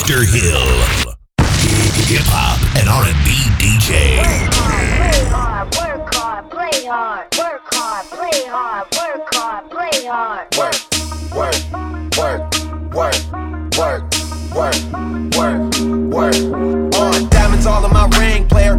Mr. Hill. Hip hop and R&B DJ. Work hard, play hard, work hard, play hard, work hard, play hard, work hard, play hard. Work, work, work, work, work, work, work, work. On diamonds all in my ring, player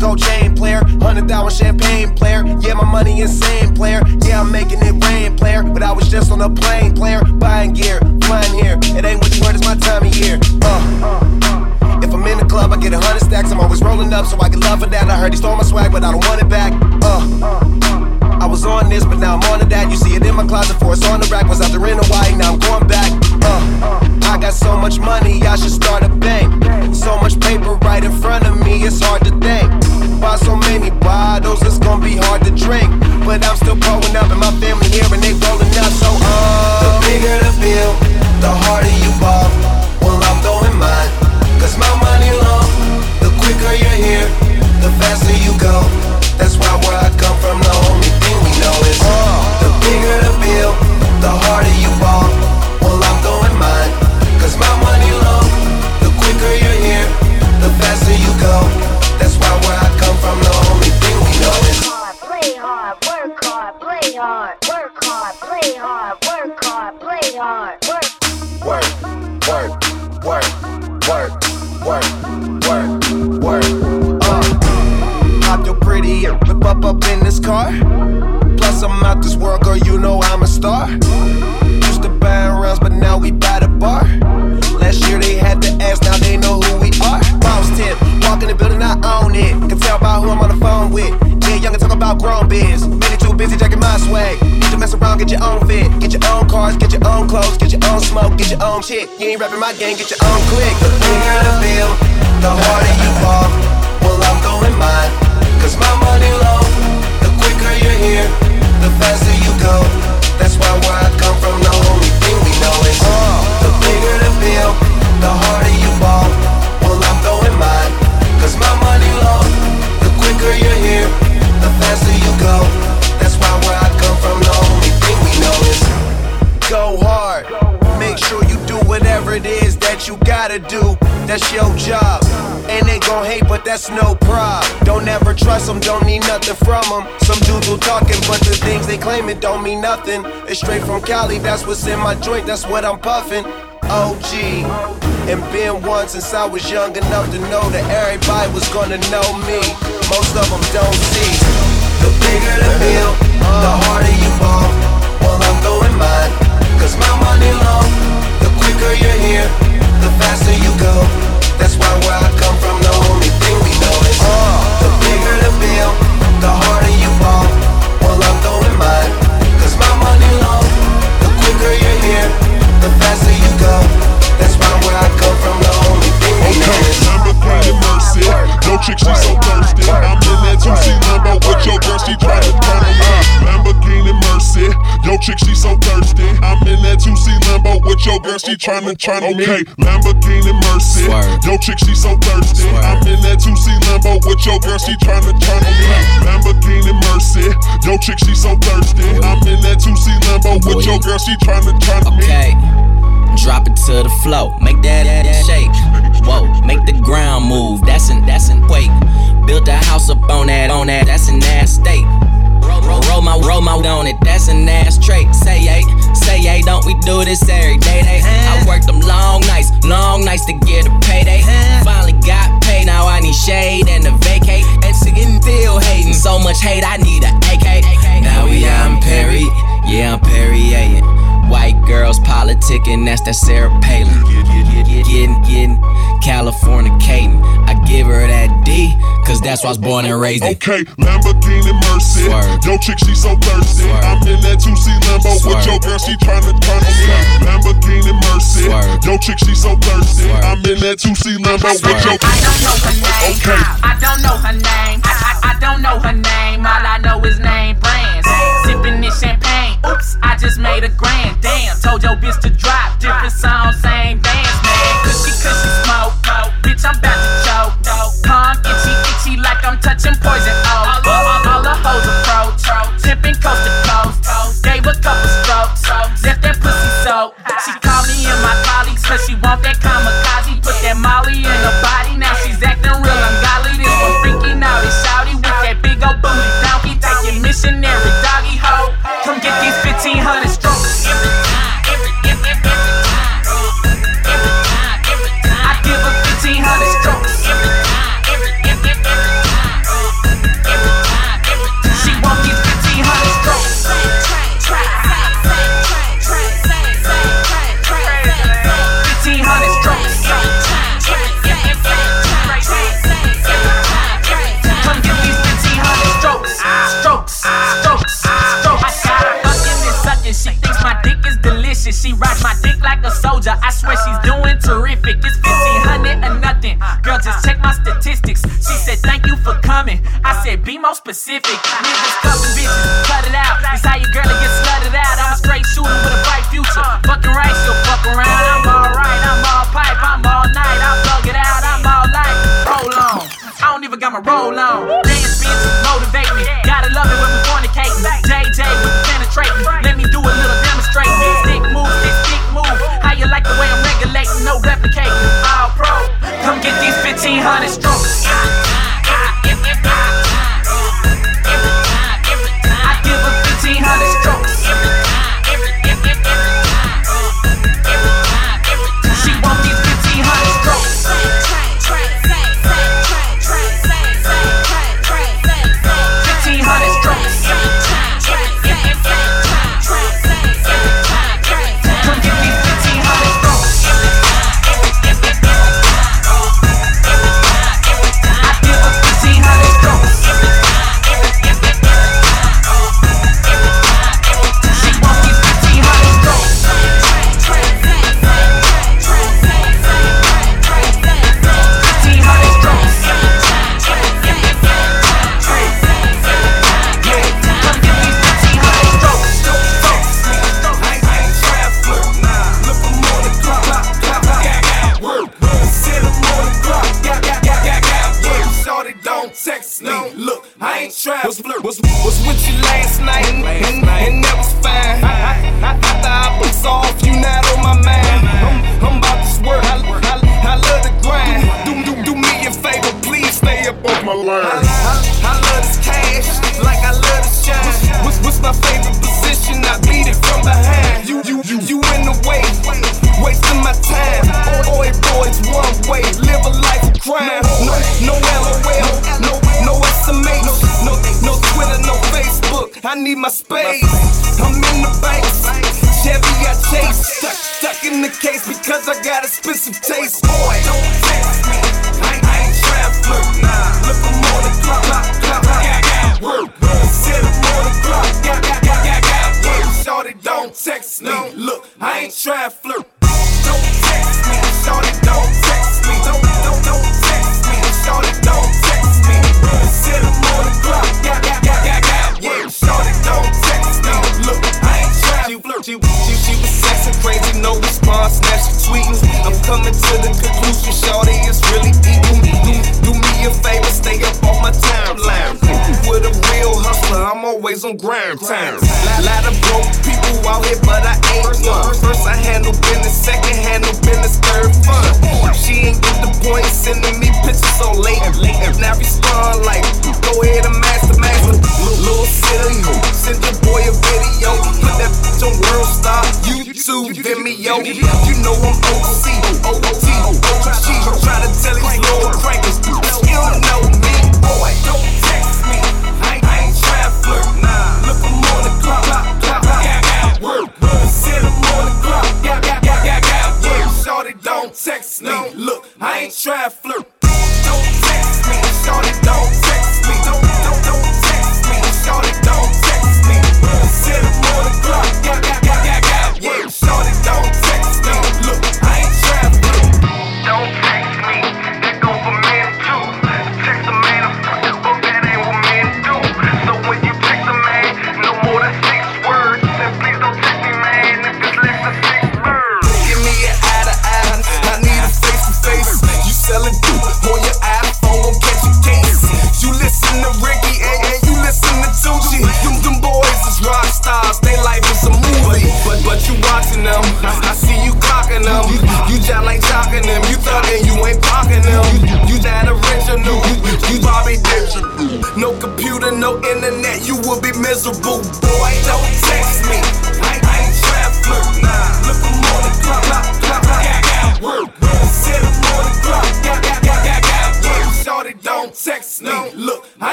Gold chain, player. Hundred thousand champagne, player. Yeah, my money insane, player. Yeah, I'm making it rain, player. But I was just on a plane, player. Buying gear, flying here. It ain't what you heard, it's my time of year. Uh. If I'm in the club, I get a hundred stacks. I'm always rolling up, so I get love for that. I heard he stole my swag, but I don't want it back. Uh. I was on this, but now I'm on to that. You see it in my closet for it's on the rack. Was out there in Hawaii, now I'm going back. Uh, I got so much money, I should start a bank. So much paper right in front of me, it's hard to think. Buy so many bottles, it's gonna be hard to drink. But I'm still pulling up, and my family here, and they rolling up. So, uh, the bigger the bill, the harder you ball. Well, I'm throwing mine. Cause my money long, the quicker you're here, the faster you go. That's why where I come from, the only thing we know is uh, the bigger the bill, the harder you ball. Well, I'm throwing mine, cause my money long, the quicker you're here, the faster you go. That's why where I come from, the only thing we know is play hard, work hard, play hard, work hard, play hard, work hard, play hard, work, work, work, work, work work, work, work. Uh, I feel pretty, whip up up in this car. This world, girl, you know I'm a star. Used to buying rounds, but now we buy the bar. Last year they had to ask, now they know who we are. Boss tip, walk in the building, I own it. Can tell by who I'm on the phone with. Yeah, young and talk about grown biz. Many too busy jacking my swag. Need to mess around, get your own fit. Get your own cars, get your own clothes, get your own smoke, get your own shit. You ain't rapping my game, get your own click. The bigger the bill, the harder you fall. Well, I'm going mine, cause my money low. The quicker you're here, faster you go. That's why where I come from, the only it don't mean nothing. It's straight from Cali, that's what's in my joint, that's what I'm puffing. OG. And been one since I was young enough to know that everybody was gonna know me. Most of them don't see. The bigger the bill, the harder you ball. Well, I'm throwing mine, cause my money long. The quicker you're here, the faster you go. That's why where I come from, the only thing we know is uh, chick, she so thirsty. I'm in that 2C Lambo with your girl, she try to turn me up. Lamborghini Mercy, yo chick, she so thirsty. I'm in that 2C Lambo with your girl, she tryna turn me. Okay, Lamborghini Mercy, yo chick, she so thirsty. I'm in that 2C Lambo with your girl, she tryna turn me. Lamborghini Mercy, yo chick, she so thirsty. I'm in that 2C Lambo with your girl, she tryna turn me. Okay. Drop it to the flow, make that, that shake. Whoa, make the ground move. That's an that's an quake. Build a house up on that on that. That's an ass state. Roll, roll, my roll my on it. That's an ass trait. Say hey, say hey. Don't we do this every day? They, I worked them long nights, long nights to get a payday. Finally got paid. Now I need shade and a vacate. And sitting still hating. So much hate, I need a AK. Now we out in Perry. Yeah, I'm Perry. White girls politicking, that's that Sarah Palin. Getting, getting, California Caden. I give her that D, cause that's why I was born and raised in. Okay, Lamborghini Mercy. Swerve. Yo, chick, she so thirsty. Swerve. I'm in that 2C Lambo Swerve. with your girl, she tryna turn me up. Lamborghini Mercy. Swerve. Yo, chick, she so thirsty. Swerve. I'm in that 2C Lambo Swerve. with your girl. I don't know her name. Okay. I don't know her name. I, I, I don't know her name. All I know is name brands. Sipping this champagne. Oops, I just made a grand. Damn, told your bitch to drop. Different song, same dance, man. Cushy, cushy smoke. Bitch, I'm about to choke. Palm itchy, itchy like I'm touching poison oak. All, the hoes approach. Tipping coast to coast. Gave a couple strokes. Left that pussy soaked. She called me and my colleagues cause she want that kamikaze Turning cuffing. I said, be more specific. Niggas cuffing bitches, cut it out. That's how your girl get slutted out. I'm a straight shooter with a bright future. Fucking right, she'll fuck around. I'm alright, I'm all pipe, I'm all night. I plug it out, I'm all light. Roll on. I don't even got my roll on. Dance bitches motivate me. Gotta love it when we fornicating. JJ with the penetrating. Let me do a little demonstrating. Stick move, this stick move. How you like the way I'm regulating? No replicating. All pro. Come get these 1500 strong.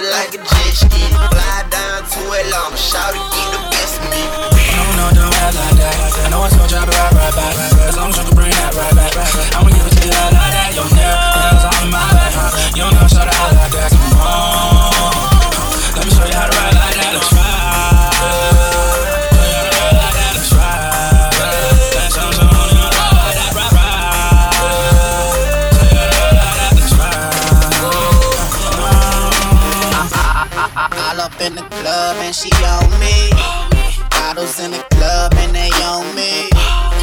It like a jet ski. Fly down to Atlanta, Shawty get the best of me. No, don't act like that. I know I you I'd be right, right back. As long as you can bring that right back. I'ma give it to you like, like that. Nail, nails all in my back. You know, shout out like that. Come on. Let me show you how to ride like in the club and she on me. Bottles in the club and they on me.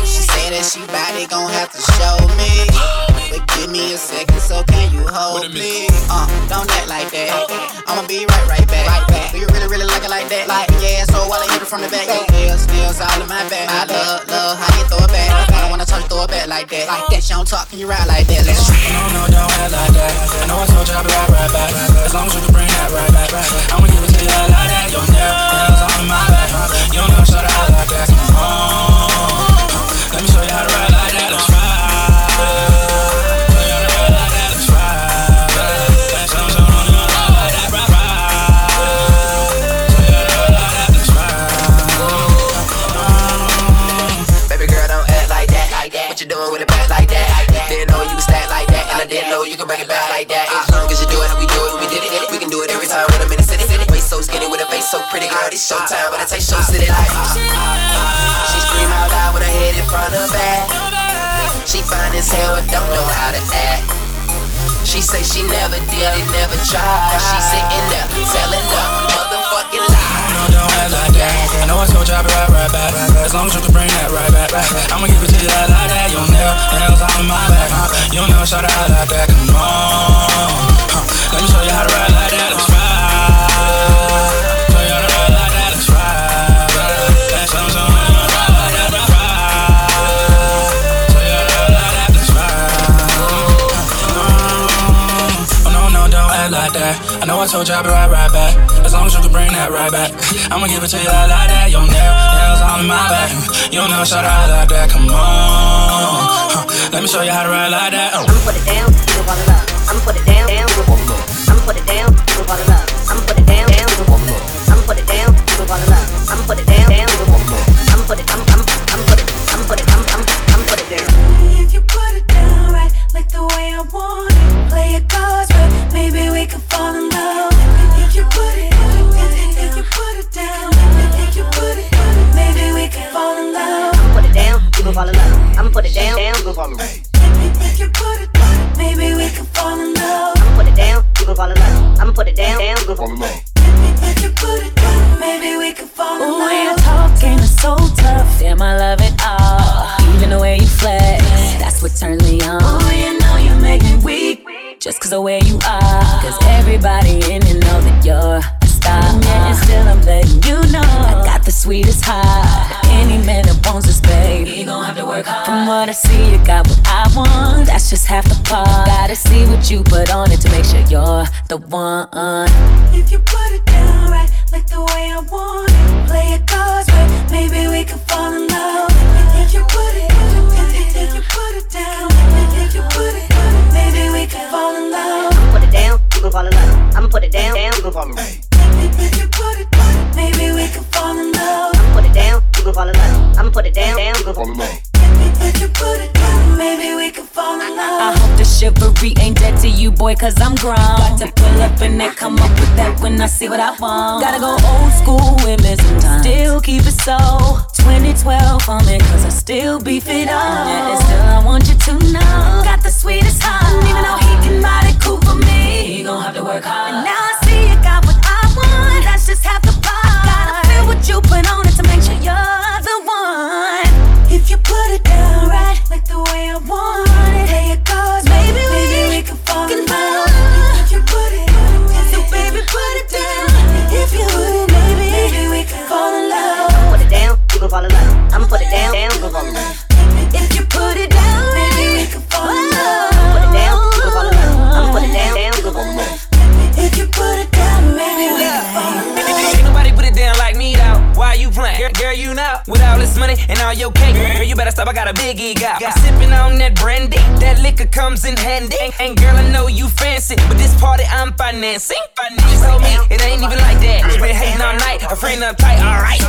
She say that she body gon' have to show me. But give me a second, so can you hold me? Uh, don't act like that. I'ma be right, right back. Right back. Do you really, really like it like that? Like, yeah, so while I hit it from the back, your nails, nails all in my back. I love, love how you throw it back. I don't wanna touch, throw it back like that. Like that, she don't talk, can you ride like that? Let's No, no, don't act like that. I know I told you I'd be right, right back. As long as you can bring that right back. I'ma give it to you like, like that. Your nail, nails all in my back. Huh? You know, shout out like that. Come on. Huh. Let me show you how to ride like that. Let's ride. Didn't know you could stack like that, and I didn't know you could bring it back like that. As long as you do it, how we do it, we did it. We can do it every time when I'm in the city. city. Waist so skinny with a face so pretty, girl. It's showtime, but I take show city like. Uh, uh, uh. She scream out loud with her head in front of back. She fine as hell, but don't know how to act. She say she never did it, never tried. She sitting there telling the motherfucking lie. No, don't act like that. I know I told you I'd be right, right back. As long as you can bring that right back. I'ma give it to you like, that. Nail, nails all in my back. Huh? You know, shout out like that. Come on. Huh. Let me show you how to ride like that. Let's ride. Know I told you I'd be right, right back. As long as you can bring that right back. I'ma give it to you like, like that. Your nail, nails in my back. You know, shout out like that. Come on. Huh. Let me show you how to ride like that. Oh. I'ma put it down, gon' fall in love. I'ma put it down, down, gon' fall in love. I'ma put it down, gon' fall in love. I'ma put it down, down, you gon' fall in. I'ma put it down, fall in love. I'ma put it down, fall in love. You put it, maybe we could fall in Ooh, love. your talking is so tough. Damn, I love it all. Even the way you flex, that's what turns me on. Ooh, you know you make me weak. Just cause the way you are. Cause everybody in From what I see, you got what I want. That's just half the part. Gotta see what you put on it to make sure you're the one. If you put it down right, like the way I want it, play your cards right, maybe we could fall in love. If you put it, if, if you put it down, if you put it, maybe we could fall in love. I'ma put it down, you gon' fall in love. I'ma put it down, down, you gon' fall in love. If you put it, maybe we could fall in love. I'ma put it down, you gon' fall in love. I'ma put it down, down, you gon' fall in love. It, the chivalry ain't dead to you, boy, cause I'm grown. Got to pull up and then come up with that when I see what I want. Gotta go old school with me sometimes. Still keep it so 2012 on me, cause I still beef it up. And still I want you to know. Got the sweetest heart. Even though he can ride it cool for me, he gon' have to work hard. Love. I'ma put it down, down, gon' fall in love. If you put it down, maybe we can fall in love. Put it down, gon' fall in love. I'ma put it down, down, gon' fall in love. If you put it down, maybe we can fall in love. Ain't nobody put it down like me though. Why you playing? Girl, girl, you know, with all this money and all your cake, girl, you better stop. I got a big ego. I'm sipping on that brandy. That liquor comes in handy. And, and girl, I know you fancy, but this party I'm financing. You told me it ain't even like that. She been hating all night, her friend uptight. Alright.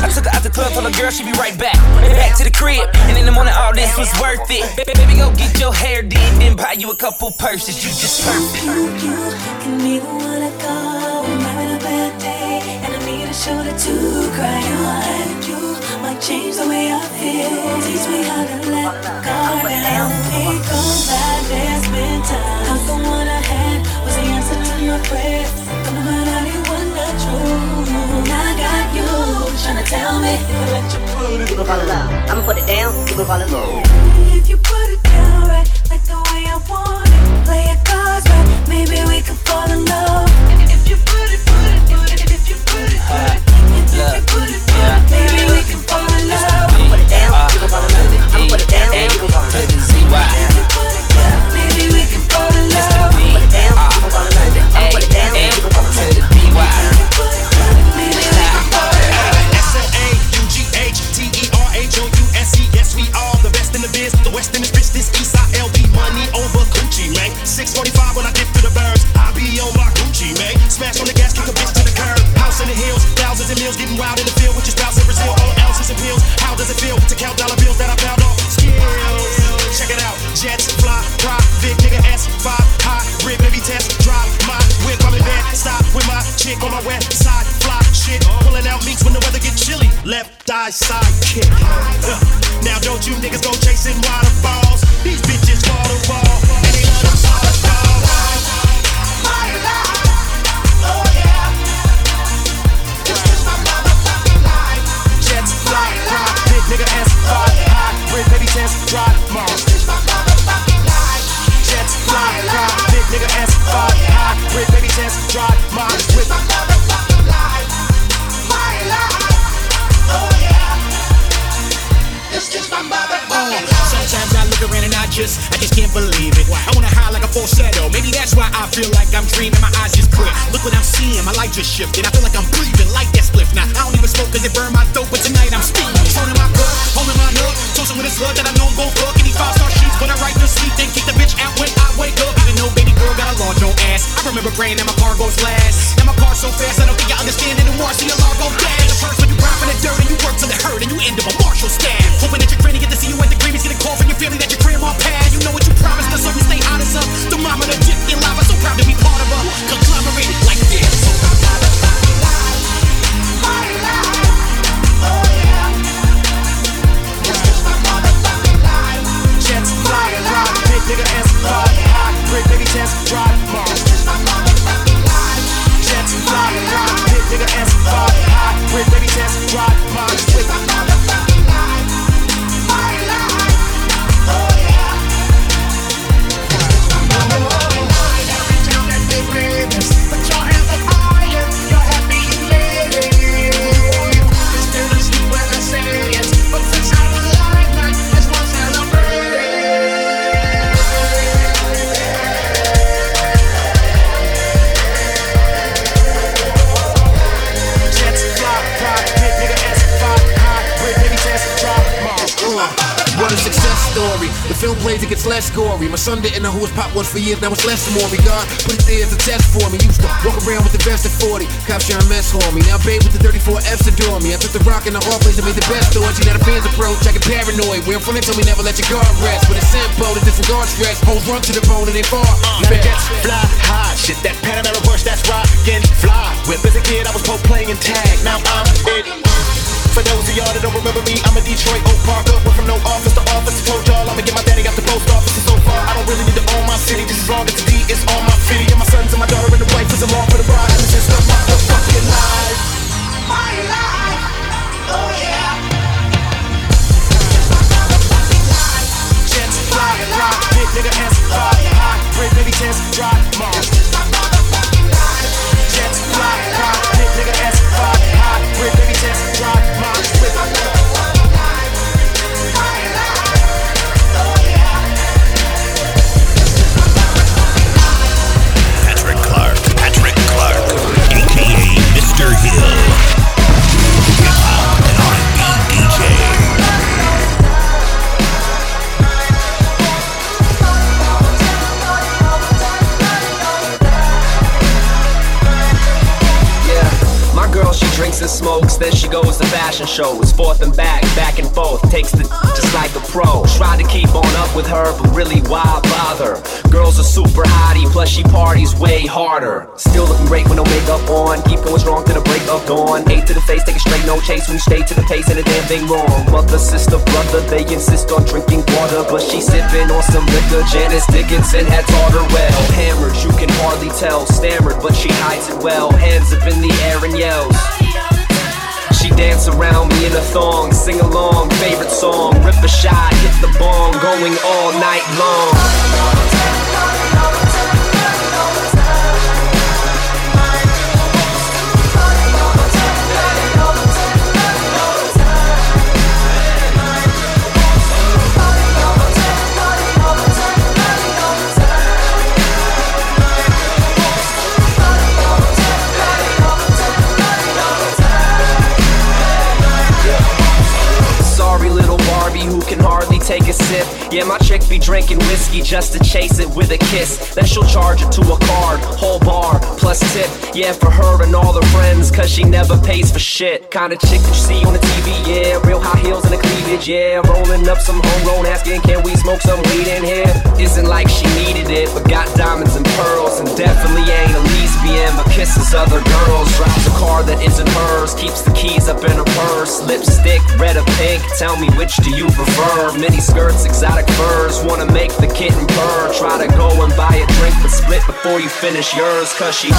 I took her out the club, told her girl she be right back. Back to the crib, and in the morning all this was worth it. Baby, go get your hair did, then buy you a couple purses. You just perfect. You can be the one I call when I'm having a bad day and I need a shoulder to cry on. You might change the way I feel. Teach me how to let go down. It goes by, there's been time. Cause the one I had was the answer to. Don't know about anyone not true. I got you trying to tell me. Let you put it you can fall in love. I'ma put it down, you gon' fall in love. If you put it down right, like the way I want it, play your cards right, maybe we can fall in love. If you put it, put it, put it, if you put it, put it, if you put it, put it, of getting wild in the field with your spouse in Brazil. All ounces and pills. How does it feel to count dollar bills that I found off skills? Check it out. Jets fly, private nigga S5 high, hybrid, baby test drive my whip. I'm in bed, stop with my chick on my west side, fly shit. Pulling out meats when the weather get chilly. Left thigh side kick. Now don't you niggas go chasing waterfalls. Test my life. Jets fly, private nigga S5 hybrid, baby test drive my whip. My motherfucking life. My life. Oh. This is my. Sometimes I look around and I just, I just can't believe it. I wanna high like a falsetto. Maybe that's why I feel like I'm dreaming. My eyes just clear. Look what I'm seeing. My life just shifted. I feel like I'm breathing like that spliff. Now I don't even smoke 'cause it burned my throat, but tonight I'm steaming. Holding my cup, holding my hook, toasting with a slug that I know I'm gon' fuck. Any five star sheets, but I right to sleep, then kick the bitch out when I wake up. Even though baby girl got a large old ass, I remember praying that my car goes last. Now my car's so fast, I don't think I understand anymore. I see a largo dash. The first when you grind for the dirt and you work till it hurt and you end up a Marshall staff. Hoping that your granny get to see you at the Grammys, get a call from your family that your grandma passed. You know what you promised, the sun stay hot as up. The mama, the dip in lava, so proud to be part of a conglomerate like this. Life Jets fly, ride, big nigga S5 hybrid, baby test drive my Jets fly, big nigga S5 hybrid, baby test drive my whip. Story. The film plays, it gets less gory. My son didn't know who his pop was for years, now it's less more. God put it there as a test for me. Used to walk around with the vest at 40. Cops to mess on me. Now babe with the 34 F's adore me. I took the rock in the hard place and made the best story. Now the fans approach, I get paranoid. Where I'm from, they told me never let your guard rest. But it's simple to disregard stress. Hoes run to the bone and they fall. Now the jets fly high, shit that Panamera Rush, that's rockin' fly. Whip as a kid, I was pro playing tag, now I'm it. For those of y'all that don't remember me, I'm a Detroit Oak Parker. Went from no office to office. Told y'all I'ma get my daddy out the post office. Fashion shows, forth and back, back and forth, takes the just like a pro. Try to keep on up with her, but really why bother? Girls are super hottie, plus she parties way harder. Still looking great with no makeup on, keep going strong to the break of dawn. Eight to the face, take a straight no chase when you stay to the pace, and a damn thing wrong. Mother, sister, brother, they insist on drinking water, but she sipping on some liquor. Janice Dickinson had taught her well. Hammered, you can hardly tell, stammered, but she hides it well. Hands up in the air and yells. Dance around me in a thong, sing along, favorite song, rip a shot, hit the bong, going all night long. Take a sip. Yeah, my chick be drinking whiskey just to chase it with a kiss. Then she'll charge it to a card, whole bar, plus tip. Yeah, for her and all her friends, cause she never pays for shit. Kinda chick that you see on the TV, yeah. Real high heels and a cleavage, yeah. Rolling up some homegrown, asking, can we smoke some weed in here? Isn't like she needed it, but got diamonds and pearls. And definitely ain't a lesbian, but kisses other girls. Drives a car that isn't hers, keeps the keys up in her purse. Lipstick, red or pink, tell me which do you prefer? Mini skirts, exotic furs, wanna make the kitten purr. Try to go and buy a drink, but split before you finish yours, cause she.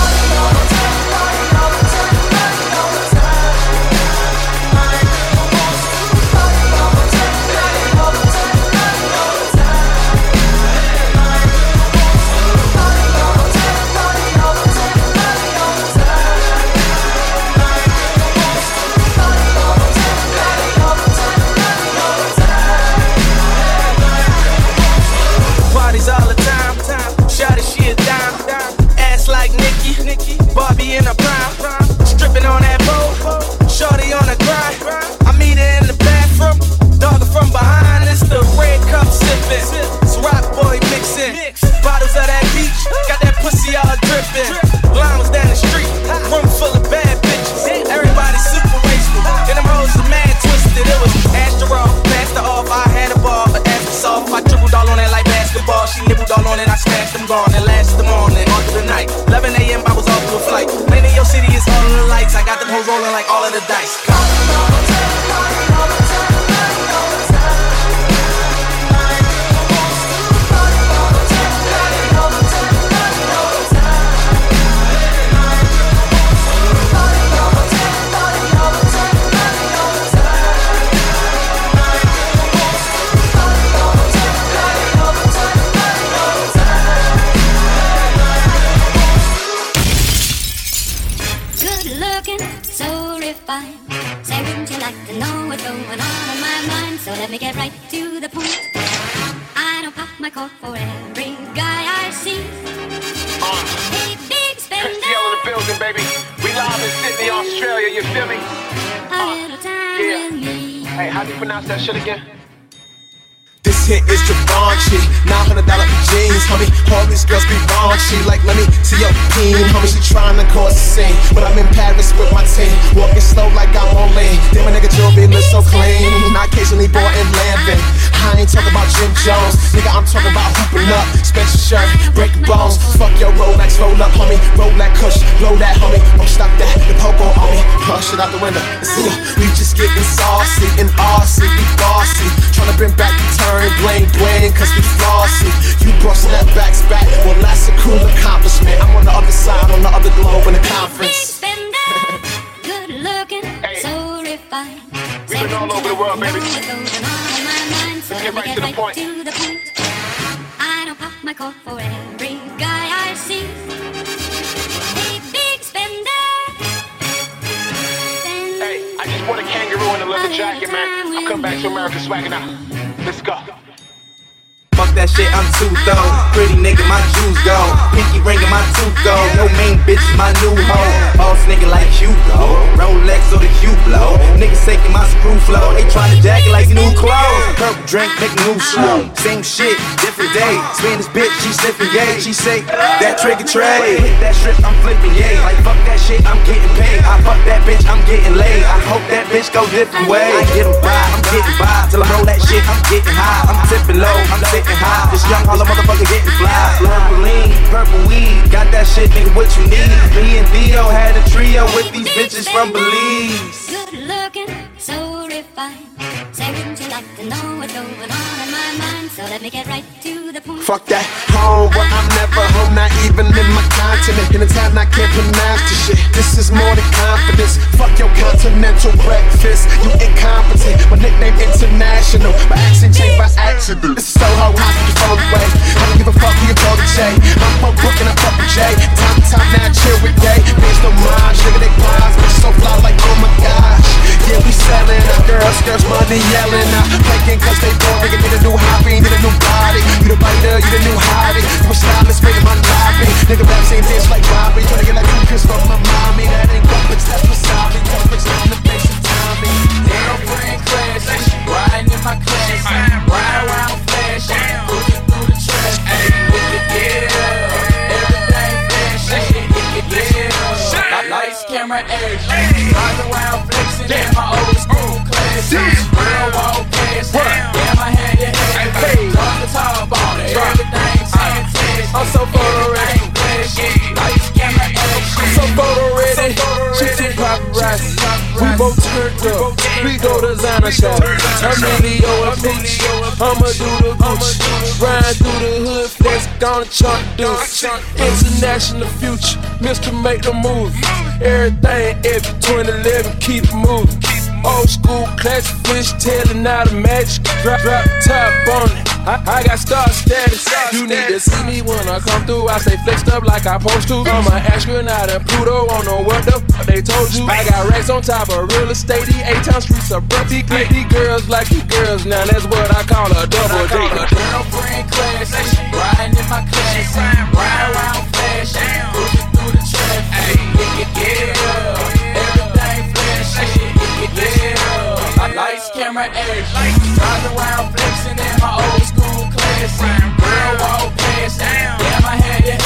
Raunchy, like let me see your peen, homie. She trying to cause a scene, but I'm in Paris with my team, walking slow like I'm on lean. Damn, my nigga jewelry look so clean. I occasionally bought in Lambin. I ain't talking about Jim Jones, nigga. I'm talking about hooping up, special shirt, break bones. Fuck your Rolex, roll up, homie. Roll that cush, blow that, homie. Don't stop that, the popo on me. Push it out the window. See we just getting saucy and RC, we bossy. Tryna bring back the turn, bling bling, cause we flossy. You brought snapbacks back, well that's a cool accomplishment. I'm on the other side, on the other globe in the conference. Good looking, so refined. We've been all over the world, baby. What's going on in my mind? So Let's get right to the point. to the point. I don't pop my cork for every guy I see. Hey, big spender. Hey, I just bought a kangaroo in a leather jacket, man. I'm coming back to America swagging out. Let's go. Fuck that shit, I'm too throw. Pretty nigga, my jewels gone. Pinky ring and my tooth gone. No main bitch, my new hoe. Boss nigga like Hugo. Rolex or the Hublot. Niggas taking my screw flow. They tryna jack it like new clothes. Purple drink, make new slow. Same shit, different day. Spin this bitch, she sniffing yay. She say, that trigger tray. Hit that strip, I'm flipping yay. Like fuck that shit, I'm getting paid. I fuck that bitch, I'm getting laid. I hope that bitch go different way. I get 'em by, I'm getting by. Till I roll that shit, I'm getting high. I'm tipping low, I'm sitting high. This young holla motherfucker getting fly. Purple lean, purple weed. Got that shit, nigga, what you need. Me and Theo had a trio with these bitches from Belize. Good looking, so refined. Say wouldn't you like to know what's going on in my mind? So let me get right to. Fuck that home, where I'm never home, not even in my continent. In a time I can't pronounce the shit. This is more than confidence. Fuck your continental breakfast, you incompetent. My nickname international, my accent changed by accident. This is so hard, can you fall away? I don't give a fuck who you call the J. I'm fuck Brook and I'm fucking J. Time to time now, chill with day. Bitch, no mind, nigga, they blinds. Bitch, so fly like, oh my gosh. Yeah, we selling our girls, girls, money yelling. Out, faking cause they boring. Need a new hobby, need a new body. You the writer, you the new hobby. You a stylist, making my lobby. Nigga rap same dance like Bobby. Tryna get like I'm Leo and Peach. I'ma do the Gucci. Ride through the hood, flex, gonna chunk dudes. International future, Mr. Make the move. Everything every 2011, keep it moving. Old school classic fish telling out of magic. Drop, drop top on it. I, I got star status. You need to see me when I come through. I stay flexed up like I supposed to. I'm an astronaut and Pluto. Don't know what the fuck they told you. I got racks on top of real estate. The A-town streets are breath. These these girls like you girls now. That's what I call a double date. girlfriend class, riding in my class, ride around flashing, looking through the traffic, yeah, camera, action, drive around flexing in my old school class, girl walk past, damn I had it,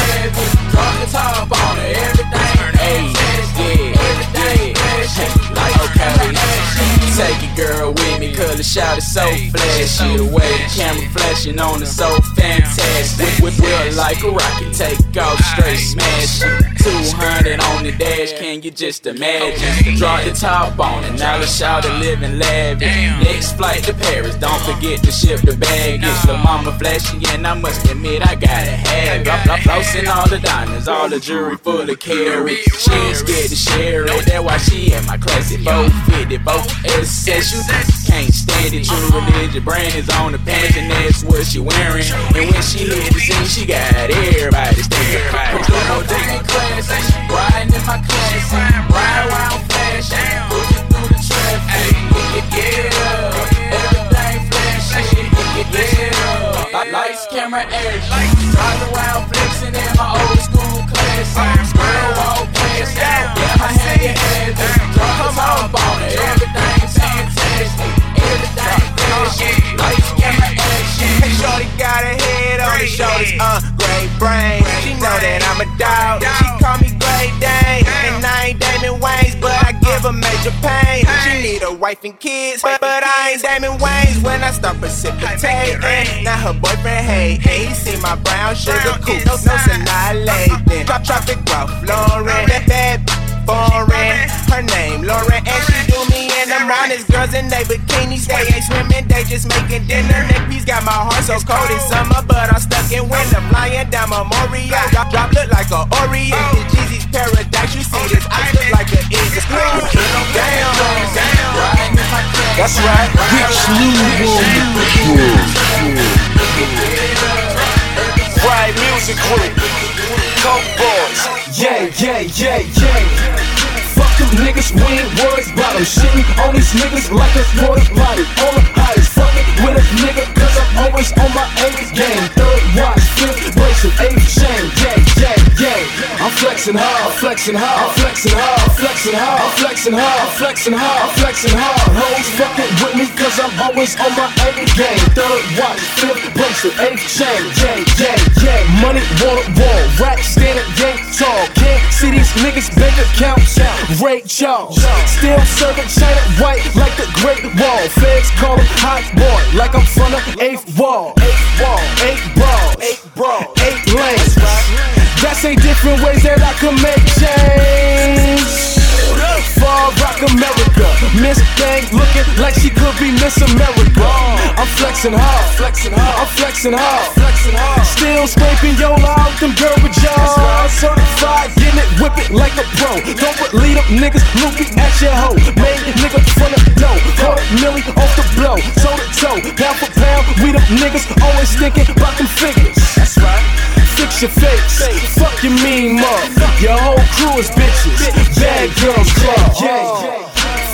drop the top on it, everything, hey, yeah, everything flashing, action. Take it, girl, with me, cause the shot is so flashy. The way the camera flashing on is so fantastic. Whip, whip like a rocket, take off straight smash it. 200 on the dash, can you just imagine? Draw the top on it, now the shot of living lavish. Next flight to Paris, don't forget to ship the baggage. The mama flashy, and I must admit, I gotta have it. I'm flossing all the diamonds, all the jewelry full of carats. She ain't scared to share it, that's why she in my classic 450, both essential. Can't stand it, true religion brand is on the pants, and that's what she wearing. And when she hit the scene, she got everybody staring. Everything class, riding in my class, ride wife and kids, but, but I ain't Damon Wayans when I start precipitating. Now her boyfriend hate, and he see my brown sugar coupe, no, no annihilating. Drop, drop it, Ralph Lauren, that bad foreign. Her name Lauren, and she do me in the mornings. Girls in they bikinis, they ain't swimming, they just making dinner. Neck piece got my heart so cold. In oh. summer, but I'm stuck in winter. Flying down Memorial, drop, drop look like a Oreo. Oh. This Jeezy's paradise, you see this ice look like a easy Damn, damn, that's right. Rich Right. Music group, Coke Boys. Yeah, yeah, yeah, yeah. Fuck them niggas, we ain't worried about them. Shitting on these niggas like a water body. On the highest, fuck with a nigga, cause I'm always on my A's game. Third watch, fifth bracelet, eighth chain, yeah, yeah, yeah. I'm flexing hard, flexing hard, flexing hard, flexing hard, flexing hard, flexing hard, flexing hard. Hoes fucking with me, cause I'm always on my A game. Third watch, fifth bracelet, eighth chain, yeah, yeah, yeah. Money, water, wall, rack, standing, yeah, tall. Can't see these niggas, bank accounts, Ray Charles. Still serving China white like the Great Wall. Feds call him hot boy like I'm from the eighth wall. Eighth wall, eight ball, eight brawl, eight lanes. That's eight different ways that I can make change. Far Rock America, Miss Thing looking like she could be Miss America. I'm flexing hard, flexing hard, I'm flexing hard, flexing hard. Still scraping yo out them garbage jars. Certified, getting it, whip it like a pro. Don't believe them niggas, loopy at your hoe. Made nigga niggas always thinking about them figures. That's right. Fix your face, fuck your mean mug. Your whole crew is bitches. Bad girls club. Yeah.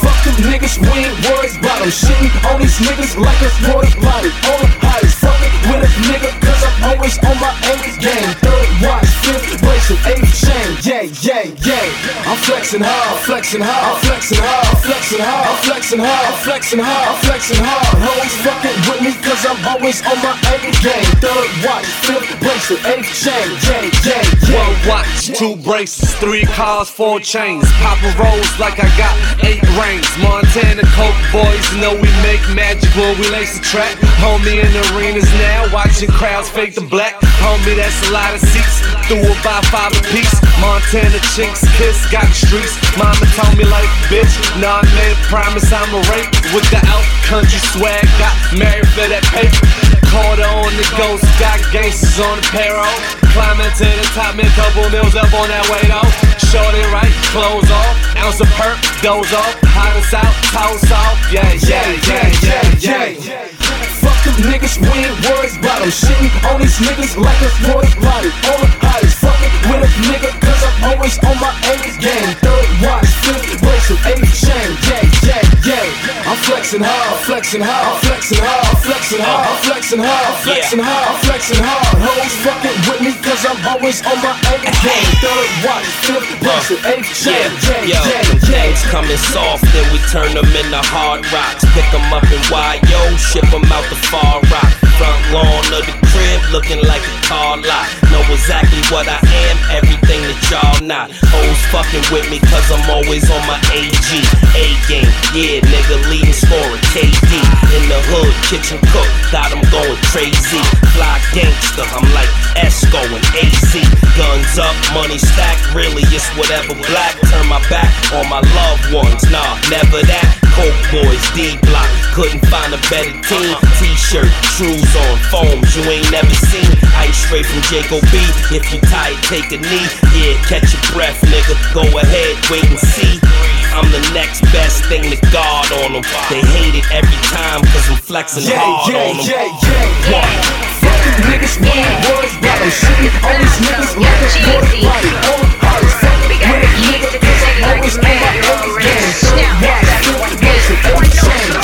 Fuck them niggas, we ain't worried about them. Shitting on these niggas like a water body. All the hottest, fucking with a nigga, cause I'm always on my A game. Third watch, fifth bracelet, eighth. Yeah, yeah, yeah. I'm flexing hard, flexing hard, I'm flexing hard, I'm flexing hard, I'm flexing hard, I'm flexing hard, I'm flexing hard. Hoes fucking with me, cause I'm always on my A game. Third watch, fifth bracelet, eighth chain. Yeah, yeah, yeah. One watch, two braces, three cars, four chains. Papa rolls like I got eight rings. Montana Coke boys know we make magic when we lace the track. Homie in the arenas now, watching crowds fake the black. Homie, that's a lot of seats. Threw about five apiece. Montana chinks kiss, got the. Mama told me like bitch. Nah, I made a promise I'm a rape with the out country swag. Got married for that paper. Caught on the ghost, got gangsters on the payroll. Climbing to the top, man, couple meals up on that way though. Shorty right, clothes off, ounce of perk, doze off, hot and south, toast off. Yeah, yeah, yeah, yeah, yeah. Fuck them niggas, we ain't worried about them. Shitting on these niggas like a water body. On the hottest, fucking with a nigga, cause I'm always on my A game. Third watch, fifth bracelet, eighth chain. Yeah, yeah, yeah. I'm flexing hard, flexing hard, flexing hard, flexing hard, I'm flexing hard, flexing hard, flexing hard. Hoes fucking with me, cause I'm always on my A game. Third watch, fifth bracelet, eighth chain. Yeah, yeah, yeah. things coming soft, then we turn them into hard rocks. Pick them up in YO, ship them out the far rock. Front lawn of the crib, looking like a car lot. Know exactly what I am, everything that y'all not. Hoes fucking with me, cause I'm always on my AG. A game, yeah, nigga, leading scorer, KD. In the hood, kitchen cook, got 'em going crazy. Fly gangster, I'm like Esco and AZ. Guns up, money stacked, really it's whatever black. Turn my back on my loved ones, nah, never that. Coke boys, D block, couldn't find a better team. T-shirt, shoes on, foams you ain't never seen. Ice straight from Jacob B. If you tired, take a knee. Yeah, catch your breath, nigga. Go ahead, wait and see. I'm the next best thing to guard on them. They hate it every time, cause I'm flexing Yeah, hard yeah, on them. yeah, yeah, yeah. Fuck them niggas, we ain't worried about them. Shitting on these niggas like a water body. On the hottest, fucking with a nigga, cause I'm always on my A game. Third watch, fifth bracelet, eighth chain. Yeah, yeah, yeah. I'm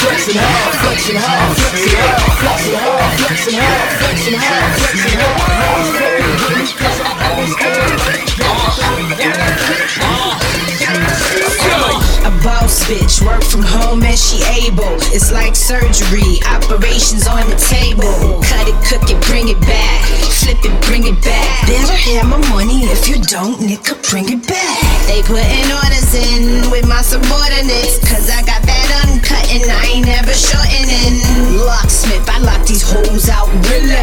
flexing hard, flexing hard, flexing hard, flexing hard, flexing hard, flexing hard, flexing hard. A boss bitch, work from home as she able. It's like surgery, operations on the table. Cut it, cook it, bring it back. Flip it, bring it back. Better have my money if you don't, nigga, bring it back. They putting orders in with my subordinates. Cause I got that uncut and I ain't never shortening. Locksmith, I lock these hoes out, really.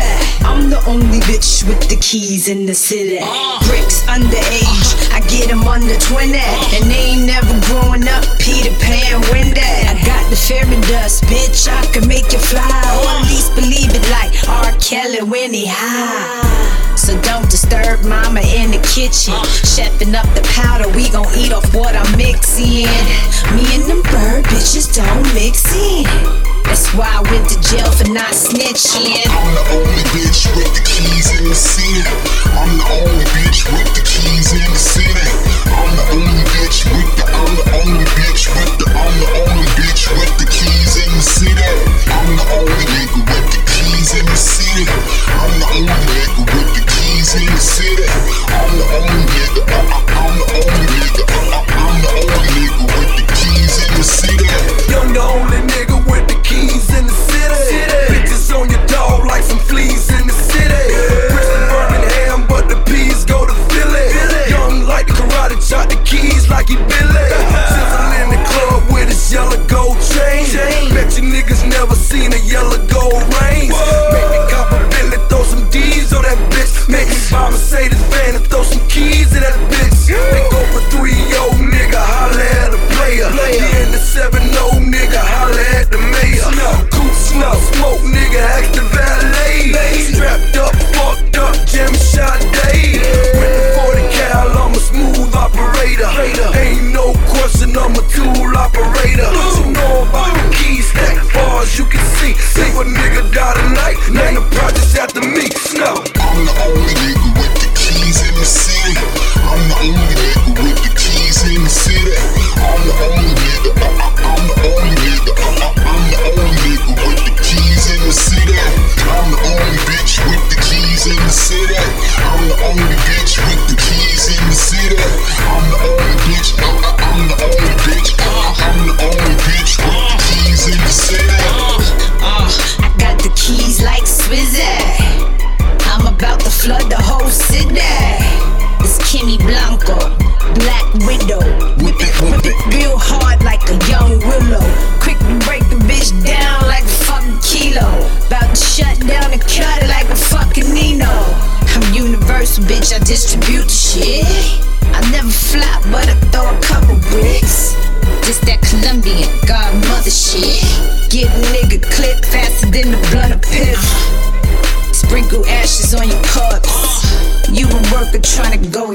I'm the only bitch with the keys in the city. Bricks underage, I get them under 20. And they ain't never growing up, Peter Pan, Wendy. I got the fairy dust, bitch, I can make you fly. Or at least believe it like R. Kelly when he high. So don't disturb mama in the kitchen. Chefing up the powder, we gon' eat off what I'm mixing. Me and them bird bitches don't in. That's why I went to jail for not snitching. I'm the only bitch with the keys in the city. I'm the only bitch with the keys in the city. I'm the only bitch with the, I'm the only bitch with the, I'm the only bitch with the keys in the city. I'm the only nigga with the keys in the city. I'm the only nigga with the keys in the city. I'm the only nigga, I'm the only nigga, I'm the only nigga with the keys in the city. You're the only nigga with the keys in the city. city. Bitches on your dog like some fleas in the city. Yeah. Birmingham, but the peas go to Philly. Philly. Young like the karate, chop, the keys like he Billy. Sizzle in the club with his yellow gold chain. chain. Bet you niggas never seen a yellow gold range. Whoa. Make me cop a Bentley, throw some D's on that bitch. Make me buy Mercedes van and throw some keys in that bitch. Yeah. They go three, yo nigga, holla at a player. player. He in the seven. Smoke nigga,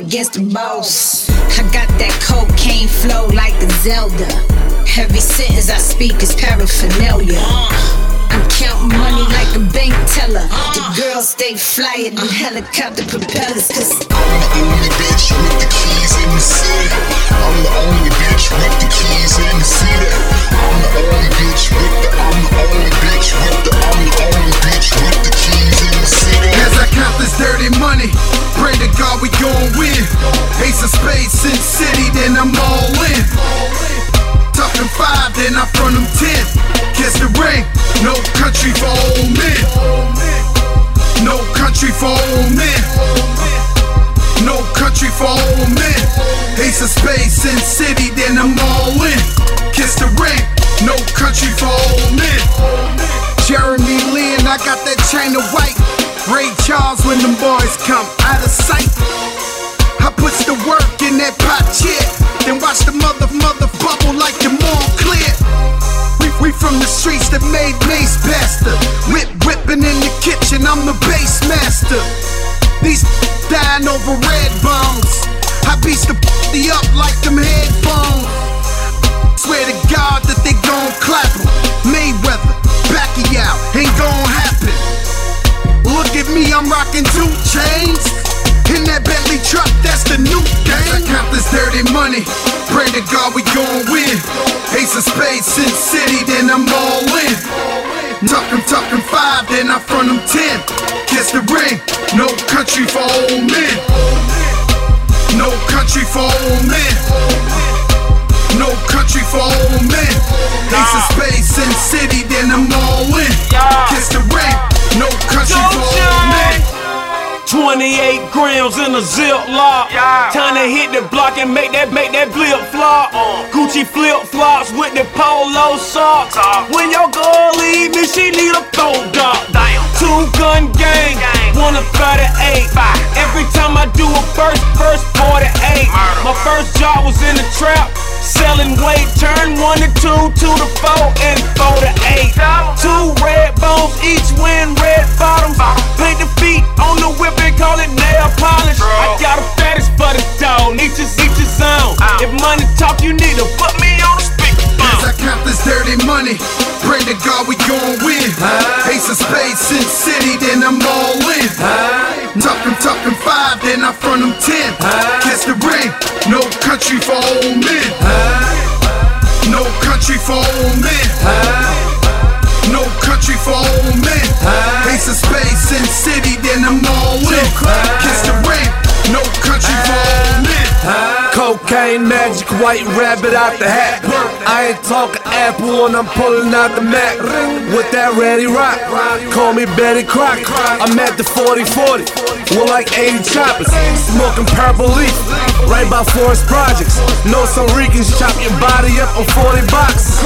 against the boss. I got that cocaine flow like a Zelda. Every sentence I speak is paraphernalia. I'm counting money like a bank teller. The girls stay flyer than helicopter propellers. Cause I'm the only bitch with the keys in the city. I'm the only bitch with the keys in the city. We gon' win. Ace of spades, Sin City, then I'm all in. Talking five, then I front them ten. Kiss the ring, no country for old men. No country for old men. No country for old men. Ace of spades, Sin City, then I'm all in. Kiss the ring, no country for old men. Jeremy Lin, I got that chain of white. Ray Charles when them boys come bass master. These dying over red bones. I beats the the up like them headphones. Swear to God that they gon' clap 'em. Mayweather, Pacquiao, ain't gon' happen. Look at me, I'm rocking two chains. In that Bentley truck, that's the new game. I count this dirty money. Pray to God we gon' win. Ace of spades, Sin City, then I'm all in. Talking, talking five, then I front them ten. Kiss the ring, no country for old men. No country for old men. No country for old men. Ace of spades, Sin City, then I'm all in. Kiss the ring, no country for old men. 28 grams in a ziplock. Time to hit the block and make that make that flip flop. Gucci flip flops with the polo socks. When your girl leave me, she need a phone dog. Two gun gang, one of 38. Every time I do a first, first 48. My first job was in the trap. Selling weight, turn one to two, two to four, and four to eight. Two red bones, each win red bottoms. Paint the feet on the whip and call it nail polish. I got a fetish for the dog, each is each his own. If money talk, you need to put me on the I count this dirty money, pray to God we gon' win. Ace of spades, Sin City, then I'm all in. Talking, talking five, then I front them ten. Kiss the ring, no country for old men. No country for old men. No country for old men. Ace of spades, Sin City, then I'm all in. Kiss the ring, no country for old men. Cocaine magic, white rabbit out the hat. I ain't talking apple when I'm pulling out the Mac. With that ready rock, call me Betty Crock. I'm at the 40 40 with like 80 choppers. Smoking purple leaf, right by Forest Projects. Know some Ricans chop your body up on 40 boxes.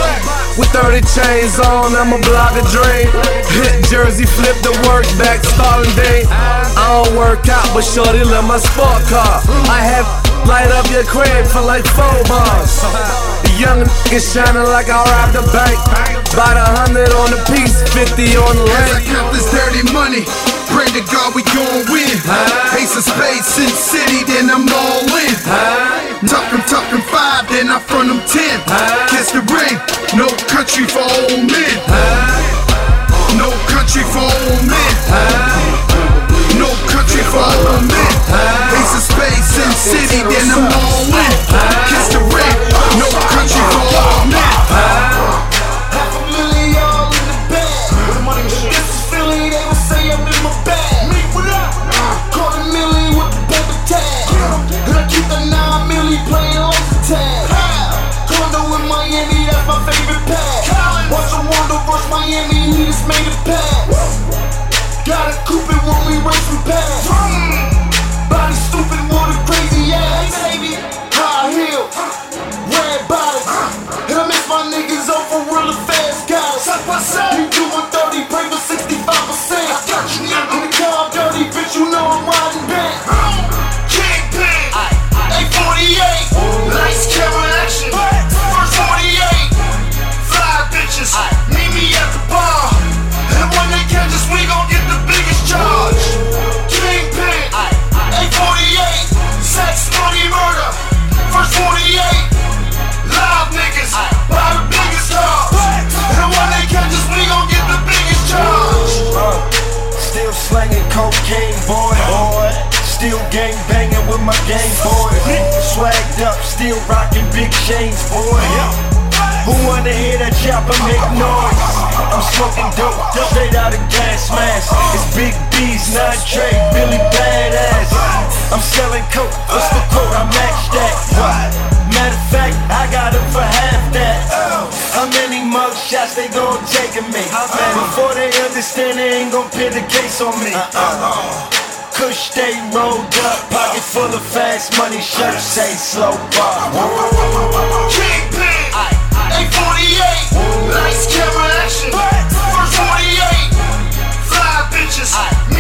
With 30 chains on, I'ma block a drain. Hit Jersey, flip the work back, starting Day. I don't work out, but shorty love my sport car. I have light up your crib for like four bars. The young niggas shining like I robbed a bank. About a hundred on the piece, 50 on the As I lane. count this dirty money, pray to God we gon' win. Ace of spades, Sin City, then I'm all in. Tuck 'em, tuck 'em five, then I front front 'em ten. Kiss the ring, no country for old men. No country for old men. No country for old men. Ace of spades, in City, then I'm all in. Kiss the ring, no country for old men. Half with my gang boys. Swagged up, still rocking big chains, boy. Who wanna hear that chopper make noise? I'm smoking dope, straight out of gas mask. It's Big B's, not Trey, Billy Badass. I'm selling coke, what's the quote? I match that. Matter of fact, I got it for half that. How many mug shots they gon' take of me? Before they understand, they ain't gon' pin the case on me. Uh-uh. Kush stay rolled up, pocket full of fast money, shirt say slow bar. Kingpin, A48, lights, camera, action. First 48, fly bitches,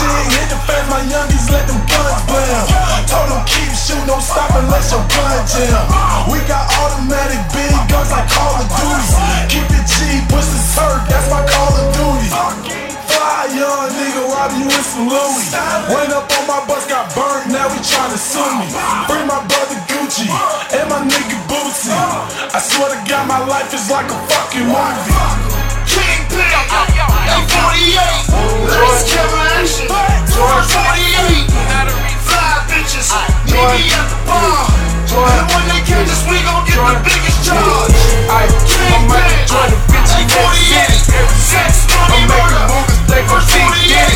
Shit, hit the fence, my youngies let them guns blam. Told them keep shooting, don't stop unless your gun jam. We got automatic big guns like Call of Duty. Keep it G, push the turf, that's my Call of Duty. Fly young nigga, rob you with some Louis. Went up on my bus, got burnt, now he tryna sue me. Bring my brother Gucci and my nigga Bootsy. I swear to God, my life is like a fucking movie. Kingpin, A48, lights, action. George 48, fly bitches, at the bar. And when they catch us, we gon' get the biggest charge. Kingpin, A48, sex, money, murder. First 48,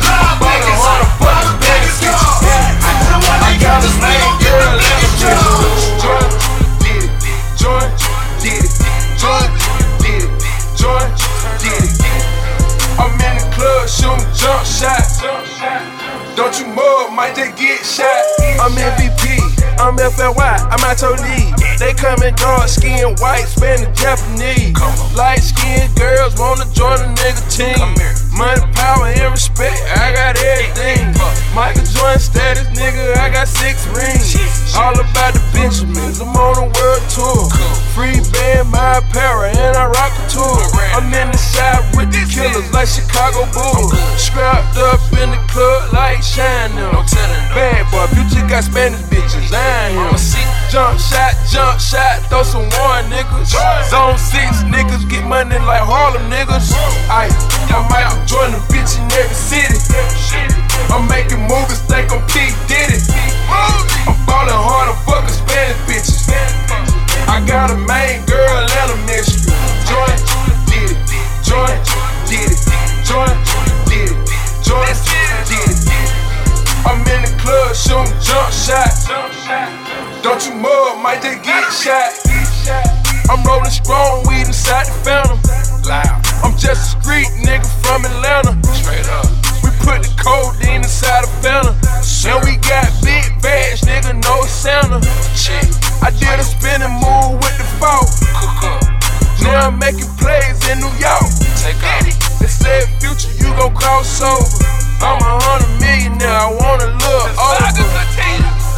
live niggas, buy the biggest cars. And when they the charge. Don't you mug, might just get shot. I'm MVP. I'm FLY. I'm out your league. They coming dark skin, white, Spanish, Japanese. Light skinned girls wanna join a nigga team. Money, power, and respect. I got everything. Michael Jordan status, nigga. I got six rings. All about the Benjamins. I'm on a world tour. Free band, my apparel, and I rock a tour. I'm in the shop with the killers like Chicago Bulls. Scrapped up in the club like Shine. Bad boy, you just got Spanish bitches. I ain't him. Jump shot, jump shot, throw some one niggas. Zone six niggas get money like Harlem niggas. I, I'm Michael Jordan, bitch in every city. I'm making movies, think I'm P. Diddy. I'm ballin' hard, I'm Spanish bitches. I got a main girl and a mistress. Joint, did it. Joint, did it. Joint, did it. Joint, did it. I'm in the club shootin' jump shots. Don't you mug, might they get shot? I'm rollin' strong weed inside the phantom. I'm just a street nigga from Atlanta. Straight up put the codeine inside a fella. and we got big bags, nigga, no Santa. Shit, I did a spinning move with the fault. Now I'm making plays in New York. Take off. They said future, you gon' cross over. I'm a hundred million now, I wanna look over.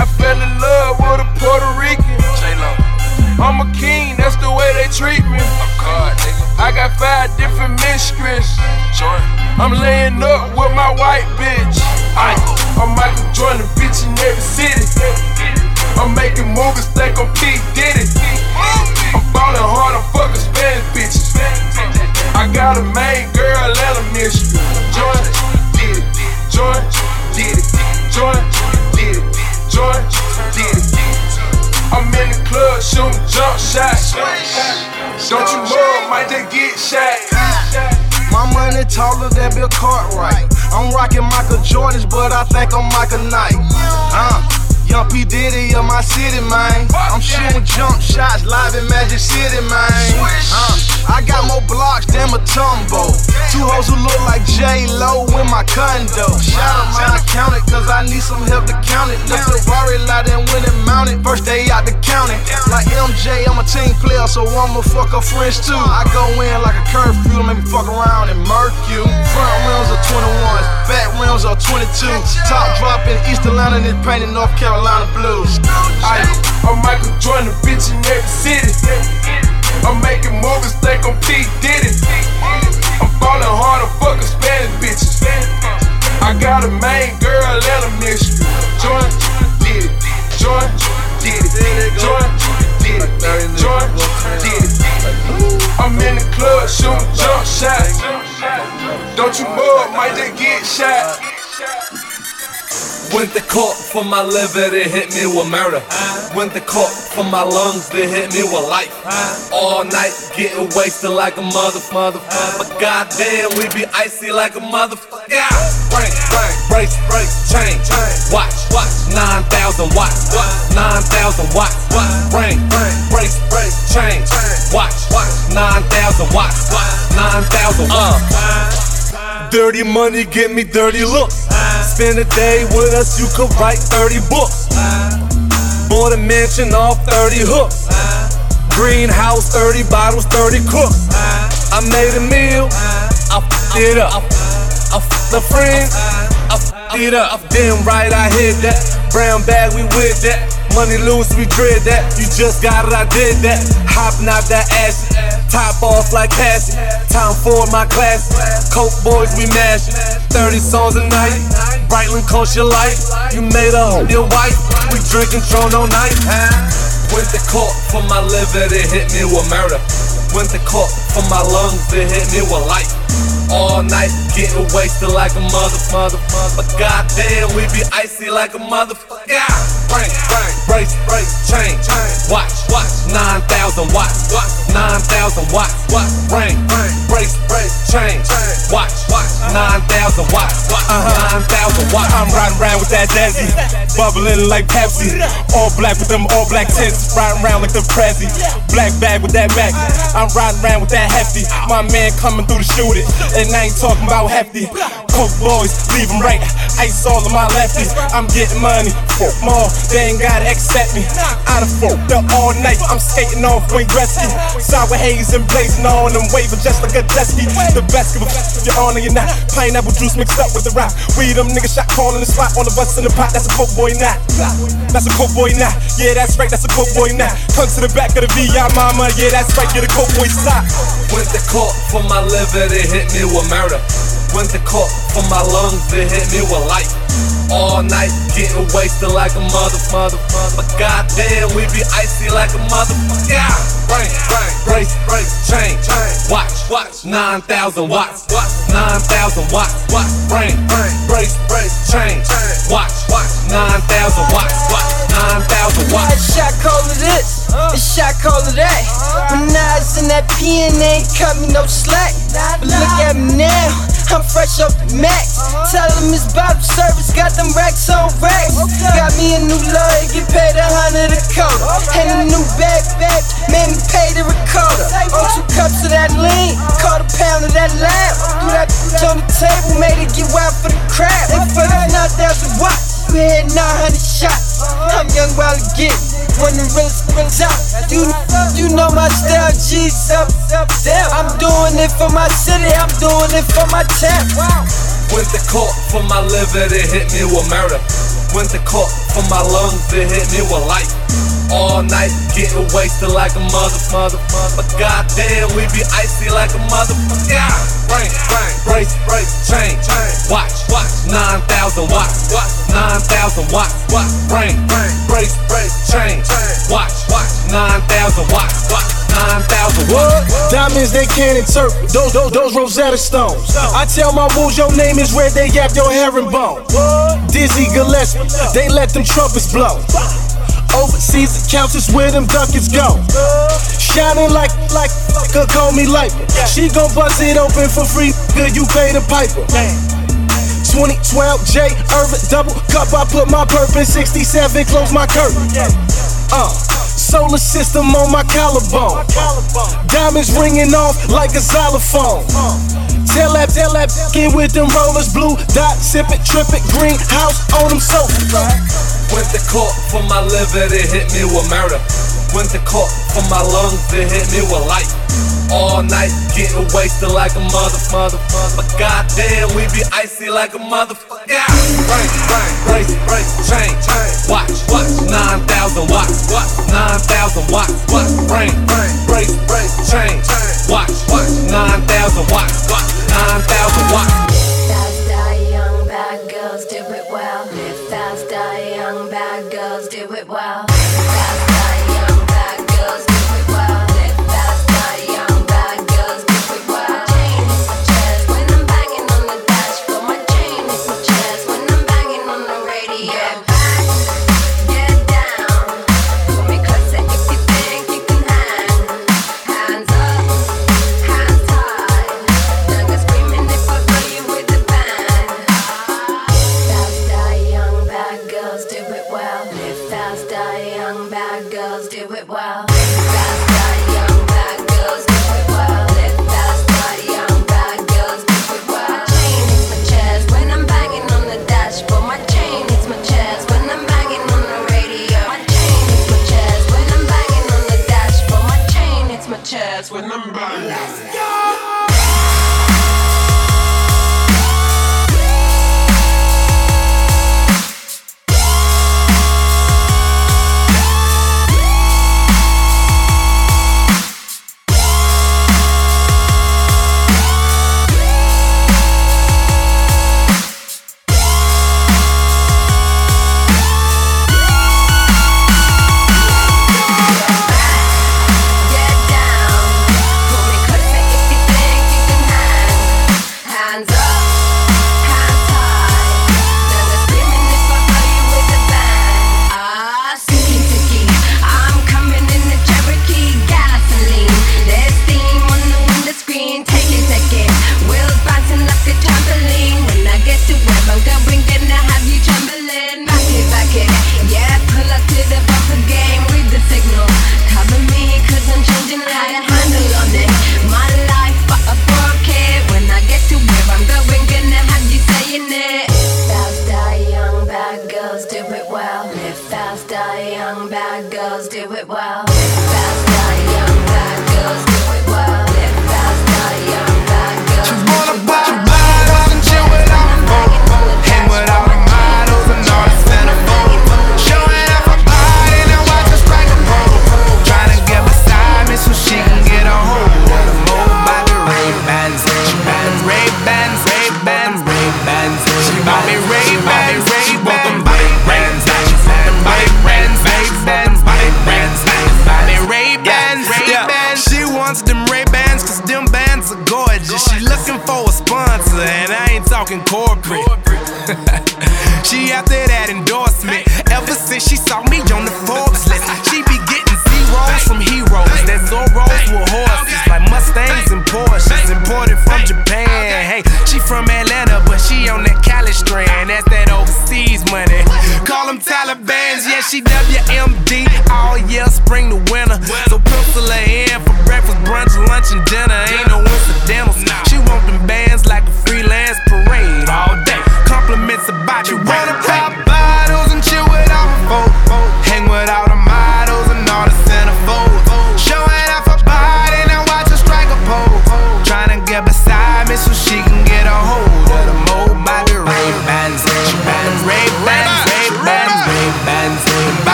I fell in love with a Puerto Rican. J-Lo. I'm a king, that's the way they treat me. I got five different mistresses. I'm laying up with my white bitch. I, I'm Michael Jordan, bitch in every city. I'm making movies, think I'm P. Diddy. I'm ballin' hard, I'm fucking Spanish bitches. I got a main girl and a mistress. Join, did it. Join, did it. Join, did it. It. I'm in the club shooting jump shots. Don't you move, might just get shot. My money taller than Bill Cartwright. I'm rocking Michael Jordans, but I think I'm Michael Knight. Uh, Young P. Diddy of my city, man. I'm shooting jump shots live in Magic City, man. Uh, I got more blocks than Mutombo. Two hoes who look like J Lo in my condo. Shout out man, I count it, cause I need some help to count it. The Rari lot and went and mounted. First day out the county. Like MJ, I'm a team player, so I'ma fuck her friends too. I go in like a curfew, make me fuck around and murk you. Front rims are 21s, back rims are 22. Top drop in East Atlanta and it's painted North Carolina blues. I, I'm Michael Jordan, bitch in every city. I'm making movies, think I'm P. Diddy. I'm ballin' hard, I'm fucking Spanish bitches. I got a main girl and a mistress. Join, did it. Join, did it. Join, did it. Join, did it. I'm in the club shooting jump shots. Don't you move, might just get shot. Went to court for my liver, they hit me with murder. Went to court for my lungs, they hit me with life. All night getting wasted like a mother, mother. But goddamn, we be icy like a motherfucker. Yeah. Brace, brace, brace, chain, chain. watch, watch, 9,000 watts, 9,000 watts. Brain, brace, brace, chain, watch, watch, 9,000 watts, 9,000 watts. Uh. Dirty money, get me dirty looks. Spend a day with us, you could write 30 books. Bought a mansion off 30 hooks. Greenhouse, 30 bottles, 30 cooks. I made a meal, I f***ed it up. I f***ed a friend, I f***ed it up. Damn right, I hit that. Brown bag, we with that. Money loose, we dread that. You just got it, I did that. Hopping out that ass. Top off like Cassie. Time for my class. Coke boys, we mash. 30 songs a night. Brightland coast your life. You made a hoe your wife. We drinking Tron all night. Went to court for my liver, they hit me with murder. Went to court for my lungs, they hit me with life. All night getting wasted like a mother, mother, But goddamn, we be icy like a motherfucker. Yeah. Brain, brace, brace, chain, chain. watch, watch, 9,000 watts, 9,000 watts, brain, brace, brace, chain, watch, watch, 9,000 watts, 9,000 watts. I'm riding around with that Desi, bubbling like Pepsi. All black with them all black tents, riding around like the Prezi. Black bag with that back. I'm riding around with that hefty. My man coming through to shoot it, and I ain't talking about hefty. Coke boys, leave 'em right. Ice all of my lefties. I'm getting money, fuck more. They ain't gotta accept me. I done fucked up all night. I'm skating off Wayne Gretzky. Sour haze and blazing on and waving just like a jet. The best of a f- you're on or you're not. Pineapple juice mixed up with the rock. We them niggas shot calling the spot on the bus in the pot. That's a coke boy now. That's a coke boy now. Yeah, that's right. That's a coke boy now. Come to the back of the VI mama. Yeah, that's right. Get a coke boy stop. Went to court for my liver, they hit me with murder. Went to court for my lungs, they hit me with life. All night getting wasted like a mother, mother, But goddamn, we be icy like a motherfucker. Yeah. Brain, brain, brace, brace, chain, watch, watch, 9,000 watts, 9,000 watts, brain, brace, brace, chain, watch, watch, 9,000 watts, 9,000 A watts. shot call of this, a shot call of that. When I was in that pen, they ain't cut me no slack. But look at me now, I'm fresh off the max. Tell them it's bottle service, got them racks on racks. Got me a new lawyer, get paid a hundred a coat. And a new bag, made me pay the recorder. On two cups of that lean, caught a pound of that lamb. Threw that bitch on the table, made it get wild for the crab. And for the 9,000 watts. Hit 900 shots. I'm young while again. When the realest realest out. You, you know my style, G's up, up, down. I'm doing it for my city, I'm doing it for my town. Went to court for my liver, they hit me with murder. Went to court for my lungs, they hit me with life. All night, getting wasted like a mother, mother, mother. But goddamn, we be icy like a motherfucker. Yeah. Rain, rain, brace, brace, chain, chain. Watch, watch, 9,000 watts, watch, 9,000 watts, watch. Rain, rain, brace, brace, chain, chain. Watch, watch, 9,000 watts, watch. 9,000 What? Diamonds they can't interpret. Those, those, those Rosetta Stones. I tell my wolves your name is red, they yap your herringbone. Dizzy Gillespie, they let them trumpets blow. Overseas accounts is where them duckets go. Shining like, like, could call me light. She gon' bust it open for free, good, you pay the piper. 2012 J Irvin double cup. I put my purpose 67, close my curtain. Uh, solar system on my collarbone. Diamonds ringing off like a xylophone. Tell that, tell that, get with them rollers, blue dot, sip it, trip it, green house on them sofas. Went to court for my liver, they hit me with murder. Went to court for my lungs, they hit me with life. All night, getting wasted like a mother, mother. But goddamn, we be icy like a motherfucker. Yeah. Rain, rain, brace, brace, chain, chain. Watch, watch, 9,000 watts, watch, 9,000 watts, watch. Rain, rain, brace, brace, chain, chain. Watch, watch, 9,000 watts, watch, 9,000 watts. Fast, die young, bad girls do it well. Live fast, die young, bad girls do it well.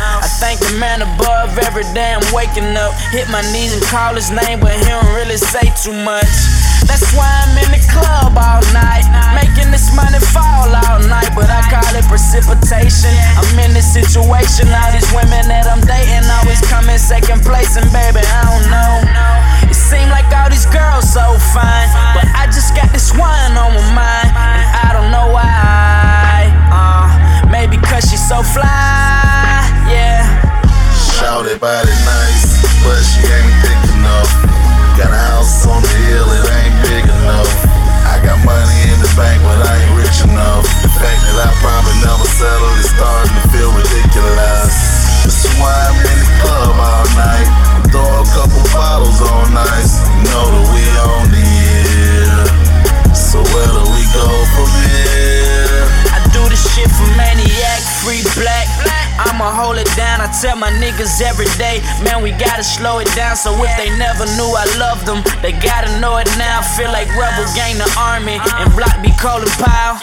I thank the man above every day I'm waking up. Hit my knees and call his name, but he don't really say too much. That's why I'm in the club all night, making this money fall all night, but I call it precipitation. I'm in this situation, all these women that I'm dating always come in second place, and baby, I don't know. It seems like all these girls so fine, but I just got this one on my mind, and I don't know why. Uh, maybe cause she's so fly. Shawty body nice, but she ain't thick enough. Got a house on the hill, it ain't big enough. I got money in the bank, but I ain't rich enough. The fact that I probably never settle is starting to feel ridiculous. This is why I'm in the club all night. Throw a couple bottles on ice. You know that we on the air. So where do we go from here? I do this shit for maniac, free black. I'ma hold it down. I tell my niggas every day, man, we gotta slow it down. So if they never knew I loved them, they gotta know it now. Feel like rebel gang the army and block be calling pile.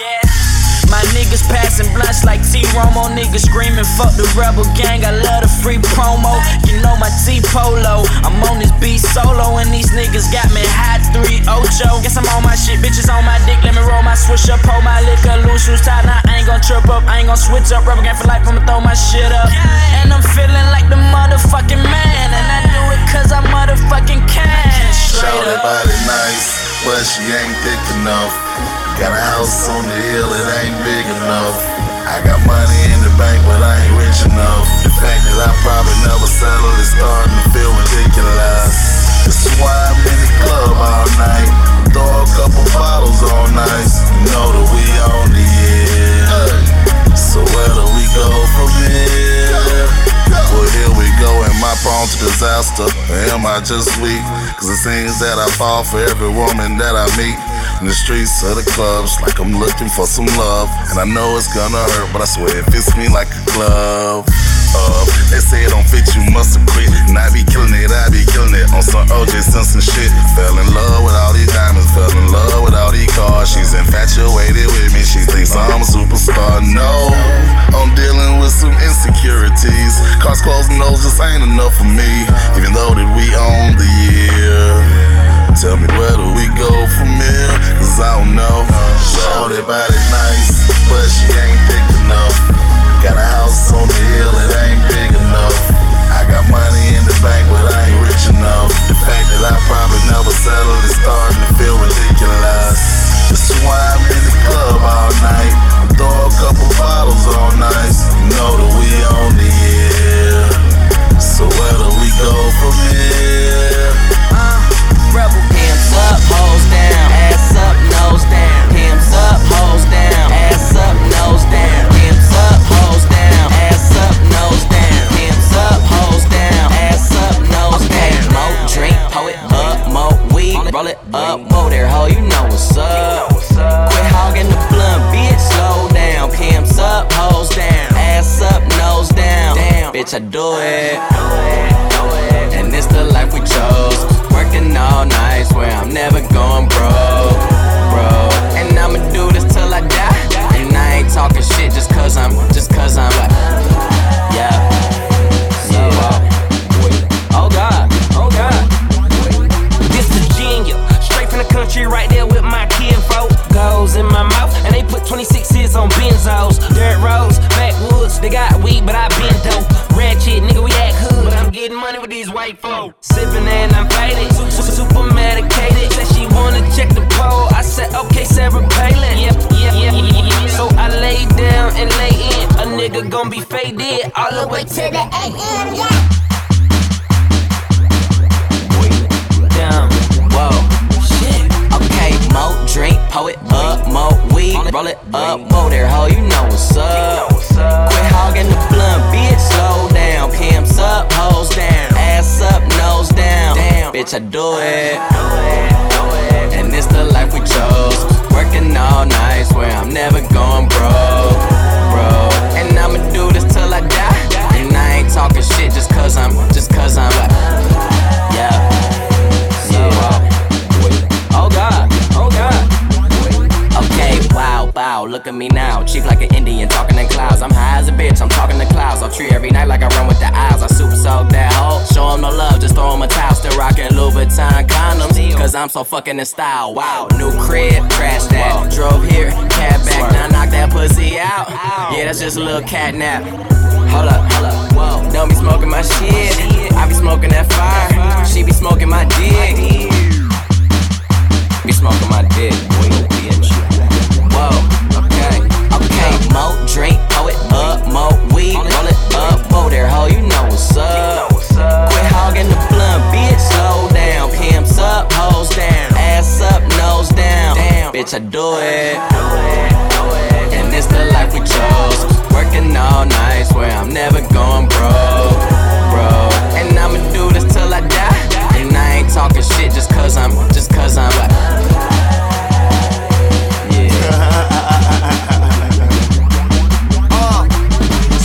My niggas passing blunts like T Romo. Niggas screaming, fuck the rebel gang. I love the free promo. You know my T Polo. I'm on this beat solo, and these niggas got me hot 3 Ocho. Guess I'm on my shit, bitches on my dick. Let me roll my switch up, hold my liquor, loose shoes tied. Now I ain't gon' trip up, I ain't gon' switch up. Rebel gang for life, I'ma throw my shit up. And I'm feeling like the motherfucking man. And I do it cause I motherfucking can. Shawty up. body nice, but she ain't thick enough. Got a house on the hill, it ain't big enough. I got money in the bank, but I ain't rich enough. The fact that I probably never settle is starting to feel ridiculous. This is why I'm in the club all night. Throw a couple bottles all night. You know that we on the air. So where do we go from here? Well, here we go. Am I prone to disaster? Or am I just weak? Cause it seems that I fall for every woman that I meet. In the streets of the clubs, like I'm looking for some love. And I know it's gonna hurt, but I swear it fits me like a glove. Uh, they say it don't fit, you must have quit. And I be killing it, I be killing it on some OJ Simpson shit. Fell in love with all these diamonds, fell in love with all these cars. She's infatuated with me, she thinks I'm a superstar. No, I'm dealing with some insecurities. Cars closed and those just ain't enough for me. Even though that we own the year. Tell me where do we go from here? cause I don't know. Shorty body nice, but she ain't thick enough. Got a house on the hill it ain't big enough. I got money in the bank, but I ain't rich enough. The fact that I probably never settled is starting to feel ridiculous. That's why I'm in the club all night. Throw a couple bottles all night. You know that we on the air. So where do we go from here? Bitch, I do it. And it's the life we chose. Working all night, swear I'm never going broke, bro. And I'ma do this till I die. And I ain't talking shit just cause I'm, just cause I'm like, yeah. Yeah. Uh, oh God, oh God. This Virginia, straight from the country, right there with my kinfolk. In my mouth, and they put 26s on benzos. Dirt roads, backwoods, they got weed, but I been dope. Ratchet, nigga, we act hood, but I'm getting money with these white folk. Sipping and I'm faded, super, super medicated. Said she wanna check the pole, I said okay, Sarah Palin. Yep, yep, yep, yep. So I lay down and lay in. A nigga gon' be faded all the way to the AM. Yeah. down. Whoa, more drink, pour it up, more weed, roll it up, whoa there, ho, you know what's up. Quit hogging the blunt, bitch, slow down. Pimps up, hoes down, ass up, nose down. Damn, bitch, I do it. And it's the life we chose. Working all night, swear I'm never going broke, bro. And I'ma do this till I die. And I ain't talking shit just cause I'm, just cause I'm yeah. Okay, wow, wow, look at me now. Cheap like an Indian, talking in clouds. I'm high as a bitch, I'm talking to clouds. I'll treat every night like I run with the eyes. I super soak that hoe. Show 'em no love, just throw 'em a towel. Still rocking Louboutin condoms, cause I'm so fucking in style. Wow, new crib, trash that. Drove here, cab back, now knock that pussy out. Yeah, that's just a little cat nap. Hold up, hold up, whoa. Don't be smoking my shit. I be smoking that fire. She be smoking my dick. Be smoking my dick, boy. Whoa, okay, okay. More drink, pour it up, more weed, roll it up, whoa there, ho, you know what's up. Quit hogging the blunt, bitch, slow down. Pimps up, hoes down, ass up, nose down. Damn, bitch, I do it. And it's the life we chose. Working all night, swear I'm never going broke, bro. And I'ma do this till I die. And I ain't talking shit just cause I'm, just cause I'm like. Uh,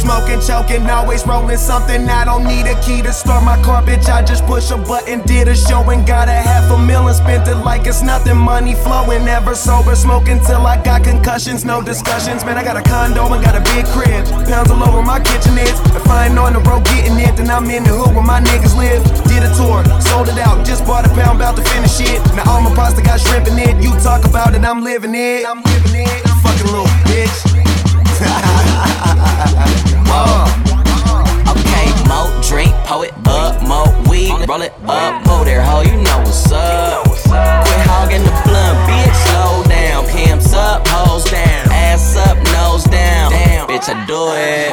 Smoking, choking, always rolling something. I don't need a key to start my car, bitch. I just push a button, did a show and got a half a million. Spent it like it's nothing, money flowing. Never sober, smoking till I got concussions. No discussions, man. I got a condo and got a big crib. Pounds all over my kitchen is. If I ain't on the road getting it, then I'm in the hood where my niggas live. Did a tour, sold it out, just bought a pound, about to finish it. Now all my pasta got shrimp in it. You talk about it, I'm living it. I'm living it. Fucking little bitch. Whoa. Uh, okay, more drink, pour it up, more weed, roll it up, whoa there, ho, you know what's up. Quit hogging the blunt, bitch, slow down. Pimps up, hoes down, ass up, nose down. Damn, bitch, I do it.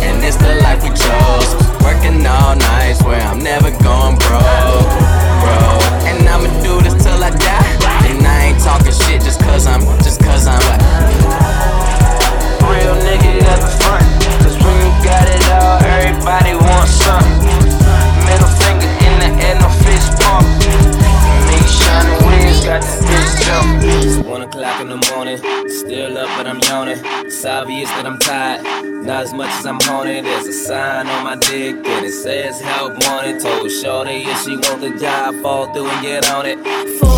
And it's the life we chose. Working all night, where I'm never going broke, bro. And I'ma she want the job, fall through and get on it.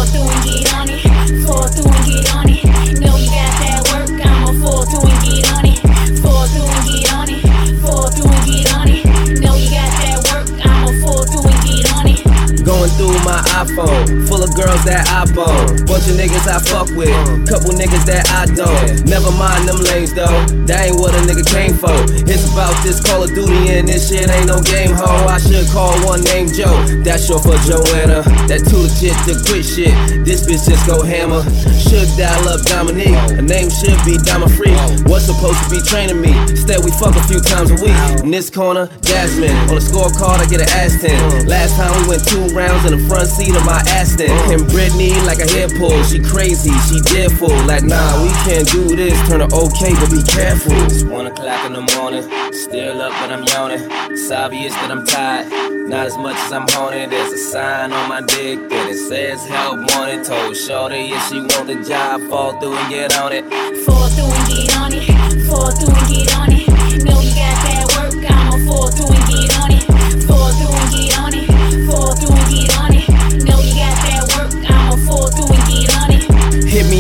Niggas I fuck with, couple niggas that I don't. Never mind them lanes though, that ain't what a nigga came for. It's about this Call of Duty and this shit ain't no game ho. I should call one named Joe, that's short for Joanna. That too legit to quit shit, this bitch just go hammer. Should dial up Dominique, her name should be Dama Free. What's supposed to be training me? Instead we fuck a few times a week. In this corner, Jasmine. On the scorecard, I get an ass 10. Last time we went two rounds in the front seat of my Aston. And Brittany like a hair pull. She she crazy, she fearful. Like, nah, we can't do this. Turn it okay, but be careful. It's one o'clock in the morning. Still up, but I'm yawning. It's obvious that I'm tired. Not as much as I'm haunted. There's a sign on my dick that it says help wanted. Told Shorty if she want the job, fall through and get on it. Fall through and get on it. Fall through and get on it. Know you got that work, I'ma fall through.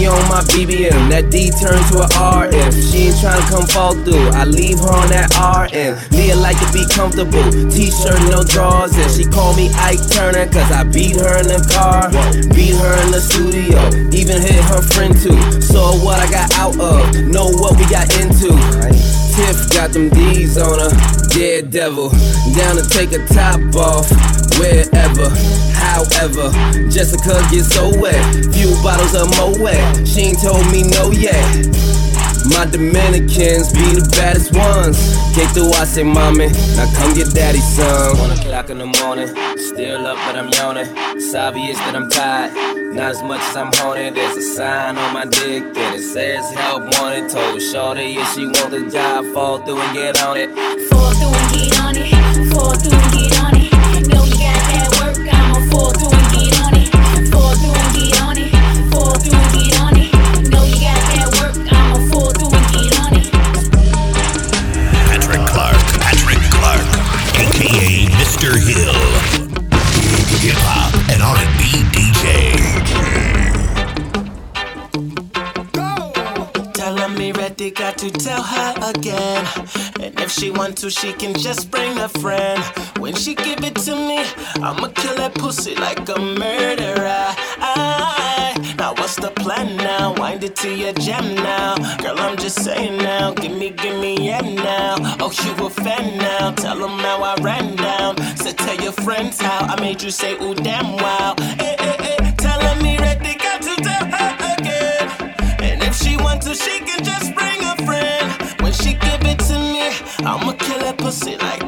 On my BBM, that D turned to a RM. She ain't tryna come fall through, I leave her on that RM. Leah like to be comfortable, t-shirt, no drawers. And she call me Ike Turner, cause I beat her in the car. Beat her in the studio, even hit her friend too. So what I got out of, know what we got into. Tiff got them D's on her. Daredevil, down to take a top off wherever, however. Jessica gets so wet, few bottles of Moet. She ain't told me no yet. My Dominicans be the baddest ones. Take the I say mommy, now come get daddy some. One o'clock in the morning, still up but I'm yawning. It's obvious that I'm tired, not as much as I'm horny. There's a sign on my dick that it says help wanted. Told Shorty if she want the job, fall through and get on it. Fall through and get on it. Fall through and get on it. to tell her again. And if she want to, she can just bring a friend. When she give it to me, I'ma kill that pussy like a murderer. I, now what's the plan now? Wind it to your jam now. Girl, I'm just saying now. Gimme, gimme, yeah now. Oh, you a fan now. Tell them how I ran down. So tell your friends how I made you say, ooh, damn wow. Eh, eh, eh, telling me ready got to tell her again. And if she wants to, she can just bring never see like